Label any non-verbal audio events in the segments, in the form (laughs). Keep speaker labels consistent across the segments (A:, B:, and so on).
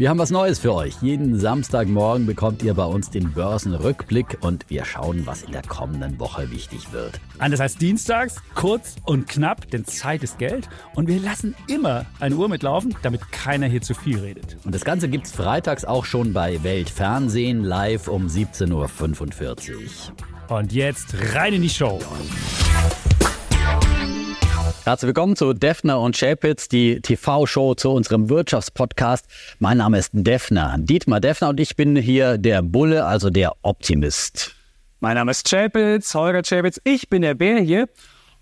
A: Wir haben was Neues für euch. Jeden Samstagmorgen bekommt ihr bei uns den Börsenrückblick und wir schauen, was in der kommenden Woche wichtig wird.
B: Anders als dienstags, kurz und knapp, denn Zeit ist Geld. Und wir lassen immer eine Uhr mitlaufen, damit keiner hier zu viel redet.
A: Und das Ganze gibt's freitags auch schon bei Weltfernsehen live um 17.45 Uhr.
B: Und jetzt rein in die Show.
A: Herzlich willkommen zu Defner und Chapitz, die TV-Show zu unserem Wirtschaftspodcast. Mein Name ist Defner, Dietmar Defner und ich bin hier der Bulle, also der Optimist.
B: Mein Name ist Chapitz, Holger Chapitz. Ich bin der Bär hier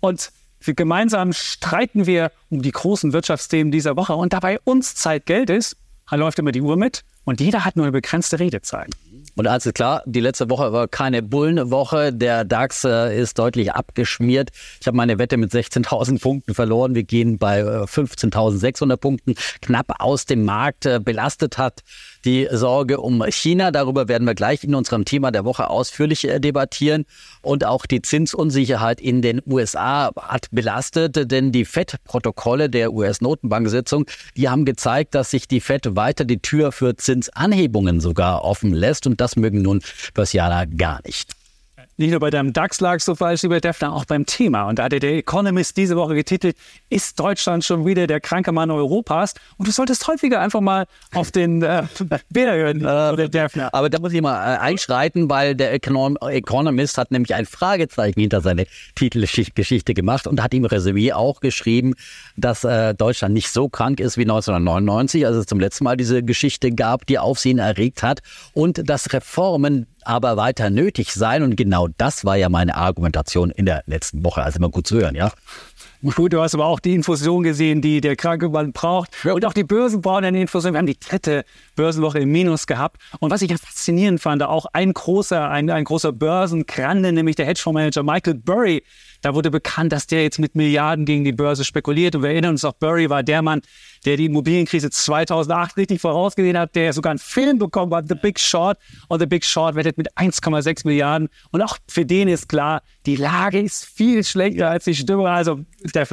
B: und gemeinsam streiten wir um die großen Wirtschaftsthemen dieser Woche und dabei uns Zeit Geld ist, läuft immer die Uhr mit und jeder hat nur eine begrenzte Redezeit.
A: Und eins ist klar, die letzte Woche war keine Bullenwoche. Der DAX äh, ist deutlich abgeschmiert. Ich habe meine Wette mit 16.000 Punkten verloren. Wir gehen bei äh, 15.600 Punkten knapp aus dem Markt. Äh, belastet hat die Sorge um China. Darüber werden wir gleich in unserem Thema der Woche ausführlich äh, debattieren. Und auch die Zinsunsicherheit in den USA hat belastet, denn die FED-Protokolle der US-Notenbank-Sitzung, die haben gezeigt, dass sich die FED weiter die Tür für Zinsanhebungen sogar offen lässt. Und das mögen nun Börsianer gar nicht.
B: Nicht nur bei deinem DAX lag so falsch, lieber Defner, auch beim Thema. Und da hatte der Economist diese Woche getitelt, ist Deutschland schon wieder der kranke Mann Europas? Und du solltest häufiger einfach mal auf den äh, (laughs) Bär hören,
A: äh, Defner. Aber da muss ich mal äh, einschreiten, weil der Econom Economist hat nämlich ein Fragezeichen hinter seine Titelgeschichte gemacht und hat im Resümee auch geschrieben, dass äh, Deutschland nicht so krank ist wie 1999, als es zum letzten Mal diese Geschichte gab, die Aufsehen erregt hat und dass Reformen aber weiter nötig sein. Und genau das war ja meine Argumentation in der letzten Woche. Also immer gut zu hören, ja.
B: Gut, du hast aber auch die Infusion gesehen, die der kranke Mann braucht. Ja. Und auch die Börsen brauchen eine Infusion. Wir haben die dritte Börsenwoche im Minus gehabt. Und was ich ja faszinierend fand, auch ein großer, ein, ein großer Börsengrande, nämlich der Hedgefondsmanager Michael Burry, da wurde bekannt, dass der jetzt mit Milliarden gegen die Börse spekuliert. Und wir erinnern uns auch, Burry war der Mann, der die Immobilienkrise 2008 richtig vorausgesehen hat, der sogar einen Film bekommen hat, The Big Short. Und The Big Short wettet mit 1,6 Milliarden. Und auch für den ist klar, die Lage ist viel schlechter als die Stimme. Also, der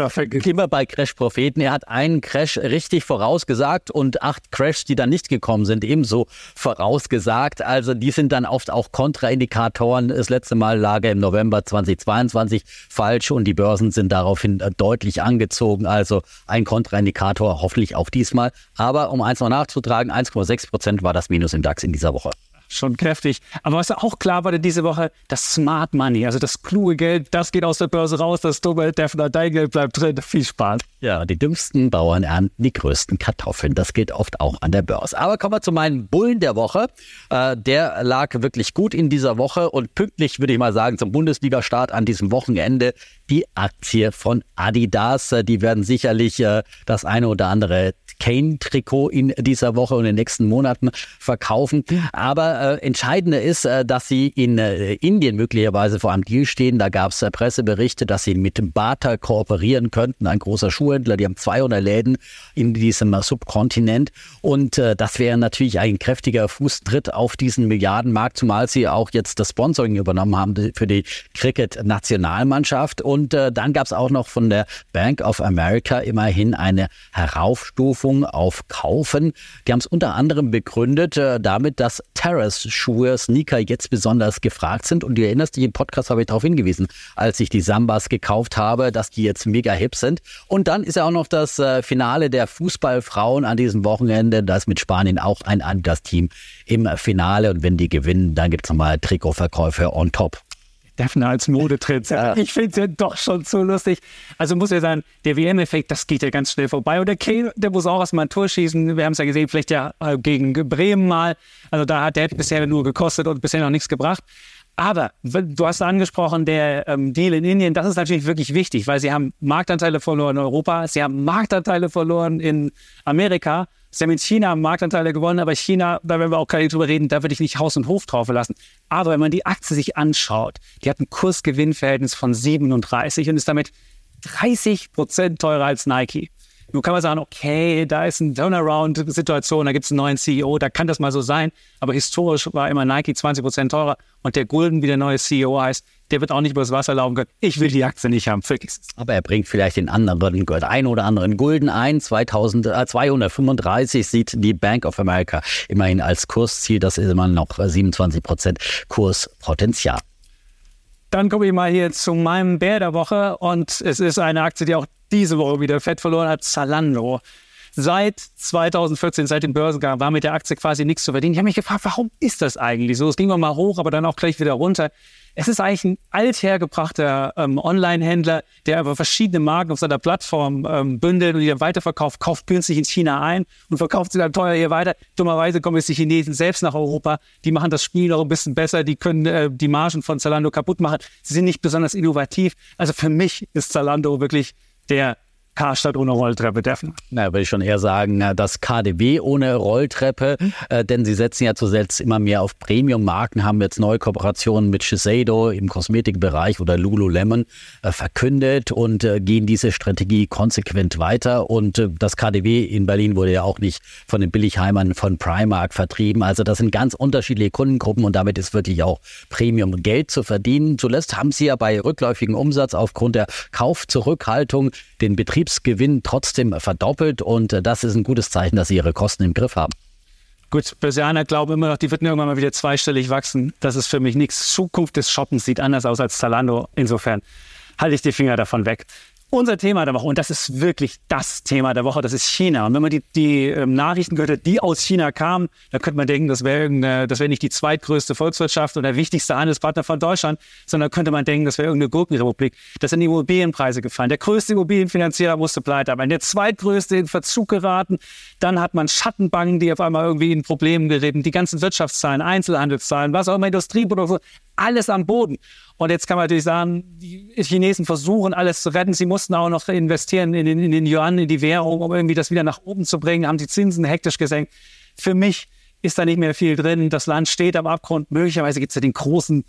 A: immer bei Crash-Propheten. Er hat einen Crash richtig vorausgesagt und acht Crashs, die dann nicht gekommen sind, ebenso vorausgesagt. Also, die sind dann oft auch Kontraindikatoren. Das letzte Mal lag er im November 2022 falsch und die Börsen sind daraufhin deutlich angezogen. Also, ein Kontraindikator hoffentlich hoffentlich auch diesmal. Aber um eins noch nachzutragen, 1,6 Prozent war das Minus im DAX in dieser Woche
B: schon kräftig. Aber was auch klar war diese Woche, das Smart Money, also das kluge Geld, das geht aus der Börse raus, das dumme Defner, dein Geld bleibt drin. Viel Spaß.
A: Ja, die dümmsten Bauern ernten die größten Kartoffeln. Das geht oft auch an der Börse. Aber kommen wir zu meinem Bullen der Woche. Äh, der lag wirklich gut in dieser Woche und pünktlich, würde ich mal sagen, zum Bundesliga-Start an diesem Wochenende die Aktie von Adidas. Äh, die werden sicherlich äh, das eine oder andere Kane-Trikot in dieser Woche und in den nächsten Monaten verkaufen. Aber äh, entscheidender ist, äh, dass sie in äh, Indien möglicherweise vor einem Deal stehen. Da gab es äh, Presseberichte, dass sie mit Bata kooperieren könnten, ein großer Schuhhändler. Die haben 200 Läden in diesem Subkontinent. Und äh, das wäre natürlich ein kräftiger Fußtritt auf diesen Milliardenmarkt, zumal sie auch jetzt das Sponsoring übernommen haben für die Cricket-Nationalmannschaft. Und äh, dann gab es auch noch von der Bank of America immerhin eine Heraufstufung Berufung auf Kaufen. Die haben es unter anderem begründet äh, damit, dass Terrace-Schuhe, Sneaker jetzt besonders gefragt sind. Und du erinnerst dich, im Podcast habe ich darauf hingewiesen, als ich die Sambas gekauft habe, dass die jetzt mega hip sind. Und dann ist ja auch noch das äh, Finale der Fußballfrauen an diesem Wochenende. Da ist mit Spanien auch ein Adidas-Team im Finale. Und wenn die gewinnen, dann gibt es nochmal Trikotverkäufe on top.
B: Daphne als Modetrend. Ja. Ich finde es ja doch schon so lustig. Also muss ja sagen, der WM-Effekt, das geht ja ganz schnell vorbei. Und der Kane, der muss auch erstmal ein Tor schießen. Wir haben es ja gesehen, vielleicht ja äh, gegen Bremen mal. Also da hat der bisher nur gekostet und bisher noch nichts gebracht. Aber du hast angesprochen, der ähm, Deal in Indien, das ist natürlich wirklich wichtig, weil sie haben Marktanteile verloren in Europa, sie haben Marktanteile verloren in Amerika Sie haben in China Marktanteile gewonnen, aber China, da werden wir auch gar nicht drüber reden, da würde ich nicht Haus und Hof drauf lassen. Aber wenn man die Aktie sich anschaut, die hat ein Kursgewinnverhältnis von 37 und ist damit 30 Prozent teurer als Nike. Nun kann man sagen, okay, da ist eine Turnaround-Situation, da gibt es einen neuen CEO, da kann das mal so sein. Aber historisch war immer Nike 20 Prozent teurer und der Gulden, wie der neue CEO heißt, der wird auch nicht übers Wasser laufen können. Ich will die Aktie nicht haben, vergiss
A: Aber er bringt vielleicht den anderen, ein oder anderen Gulden ein. 2000, äh, 235 sieht die Bank of America immerhin als Kursziel. Das ist immer noch 27 Prozent Kurspotenzial.
B: Dann komme ich mal hier zu meinem Bär der Woche und es ist eine Aktie, die auch diese Woche wieder Fett verloren hat, Zalando. Seit 2014, seit dem Börsengang, war mit der Aktie quasi nichts zu verdienen. Ich habe mich gefragt, warum ist das eigentlich so? Es ging mal hoch, aber dann auch gleich wieder runter. Es ist eigentlich ein althergebrachter ähm, Online-Händler, der aber verschiedene Marken auf seiner Plattform ähm, bündelt und die dann weiterverkauft, kauft günstig in China ein und verkauft sie dann teuer hier weiter. Dummerweise kommen jetzt die Chinesen selbst nach Europa. Die machen das Spiel noch ein bisschen besser. Die können äh, die Margen von Zalando kaputt machen. Sie sind nicht besonders innovativ. Also für mich ist Zalando wirklich der Karstadt ohne Rolltreppe treffen?
A: Na, würde ich schon eher sagen, das KDW ohne Rolltreppe, äh, denn sie setzen ja zuletzt immer mehr auf Premium-Marken, haben jetzt neue Kooperationen mit Shiseido im Kosmetikbereich oder Lululemon äh, verkündet und äh, gehen diese Strategie konsequent weiter. Und äh, das KDW in Berlin wurde ja auch nicht von den Billigheimern von Primark vertrieben. Also das sind ganz unterschiedliche Kundengruppen und damit ist wirklich auch Premium Geld zu verdienen. Zuletzt haben sie ja bei rückläufigem Umsatz aufgrund der Kaufzurückhaltung den Betrieb Betriebsgewinn trotzdem verdoppelt und äh, das ist ein gutes Zeichen, dass sie ihre Kosten im Griff haben.
B: Gut, Börsianer glauben immer noch, die wird irgendwann mal wieder zweistellig wachsen. Das ist für mich nichts. Zukunft des Shoppens sieht anders aus als Zalando. Insofern halte ich die Finger davon weg. Unser Thema der Woche, und das ist wirklich das Thema der Woche, das ist China. Und wenn man die, die ähm, Nachrichten gehört hat, die aus China kamen, dann könnte man denken, das wäre das wäre nicht die zweitgrößte Volkswirtschaft und der wichtigste Handelspartner von Deutschland, sondern könnte man denken, das wäre irgendeine Gurkenrepublik. Das sind die Immobilienpreise gefallen. Der größte Immobilienfinanzierer musste pleite haben. Der zweitgrößte in Verzug geraten. Dann hat man Schattenbanken, die auf einmal irgendwie in Problemen geraten. Die ganzen Wirtschaftszahlen, Einzelhandelszahlen, was auch immer, Industrieprodukte, alles am Boden. Und jetzt kann man natürlich sagen, die Chinesen versuchen alles zu retten. Sie mussten auch noch investieren in den, in den Yuan, in die Währung, um irgendwie das wieder nach oben zu bringen, haben die Zinsen hektisch gesenkt. Für mich ist da nicht mehr viel drin. Das Land steht am Abgrund. Möglicherweise gibt es ja den großen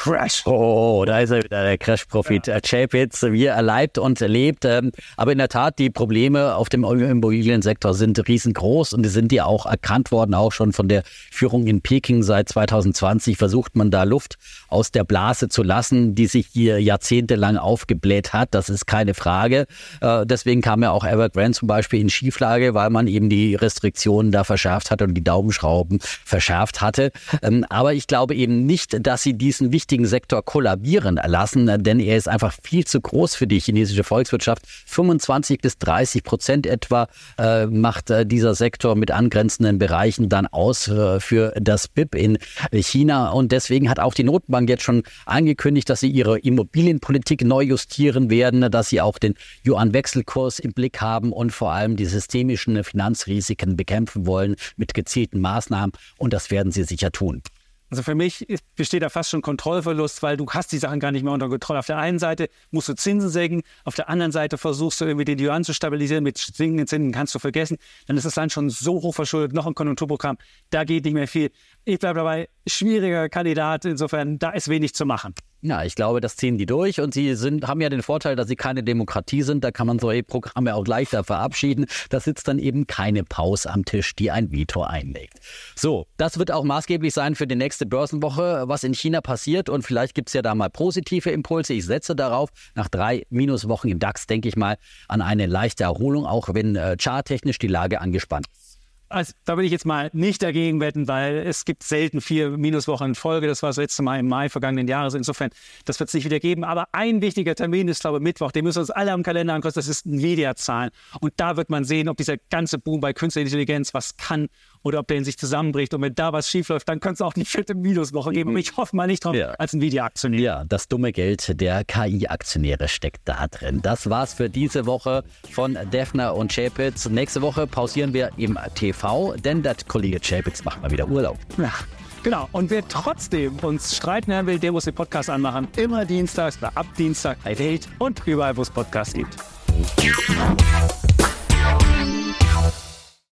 B: China-Crash.
A: Oh, da ist er wieder, der Crash-Profit. Ja. Chapitz, wie er erleibt und erlebt. Ähm, aber in der Tat, die Probleme auf dem Immobiliensektor sind riesengroß und die sind ja auch erkannt worden, auch schon von der Führung in Peking seit 2020 versucht man da Luft aus der Blase zu lassen, die sich hier jahrzehntelang aufgebläht hat. Das ist keine Frage. Äh, deswegen kam ja auch Evergrande zum Beispiel in Schieflage, weil man eben die Restriktionen da verschärft hat und die Daumenschrauben verschärft hatte. Ähm, aber ich glaube eben nicht, dass sie diesen wichtigen Sektor kollabieren lassen, denn er ist einfach viel zu groß für die chinesische Volkswirtschaft. 25 bis 30 Prozent etwa äh, macht äh, dieser Sektor mit angrenzenden Bereichen dann aus äh, für das BIP in China. Und deswegen hat auch die Notenbank jetzt schon angekündigt, dass sie ihre Immobilienpolitik neu justieren werden, dass sie auch den Yuan-Wechselkurs im Blick haben und vor allem die systemischen Finanzrisiken bekämpfen wollen mit gezielten Maßnahmen und das werden sie sicher tun.
B: Also für mich besteht da fast schon Kontrollverlust, weil du hast die Sachen gar nicht mehr unter Kontrolle. Auf der einen Seite musst du Zinsen senken, auf der anderen Seite versuchst du irgendwie den Yuan zu stabilisieren. Mit sinkenden Zinsen kannst du vergessen. Dann ist das Land schon so hoch verschuldet, noch ein Konjunkturprogramm. Da geht nicht mehr viel. Ich bleibe dabei, schwieriger Kandidat. Insofern, da ist wenig zu machen.
A: Ja, ich glaube, das ziehen die durch und sie sind, haben ja den Vorteil, dass sie keine Demokratie sind. Da kann man solche Programme auch leichter verabschieden. Da sitzt dann eben keine Pause am Tisch, die ein Veto einlegt. So, das wird auch maßgeblich sein für die nächste Börsenwoche, was in China passiert und vielleicht gibt es ja da mal positive Impulse. Ich setze darauf, nach drei Minuswochen im DAX denke ich mal an eine leichte Erholung, auch wenn äh, charttechnisch die Lage angespannt ist.
B: Also, da will ich jetzt mal nicht dagegen wetten, weil es gibt selten vier Minuswochen in Folge. Das war das letzte Mal im Mai vergangenen Jahres. Insofern, das wird es nicht wieder geben. Aber ein wichtiger Termin ist, glaube ich, Mittwoch. Den müssen wir uns alle am Kalender angucken. Das ist Nvidia-Zahlen. Und da wird man sehen, ob dieser ganze Boom bei künstlicher Intelligenz was kann oder ob der in sich zusammenbricht. Und wenn da was schiefläuft, dann könnte es auch die vierte Minuswoche geben. Ich hoffe mal nicht drauf ja. als Nvidia-Aktionär.
A: Ja, das dumme Geld der KI-Aktionäre steckt da drin. Das war's für diese Woche von Defner und Chapitz. Nächste Woche pausieren wir im TV, denn der Kollege Chapitz macht mal wieder Urlaub.
B: Ja. Genau. Und wer trotzdem uns streiten hören will, der muss den Podcast anmachen. Immer dienstags oder ab Dienstag bei Welt und überall, wo es Podcasts gibt.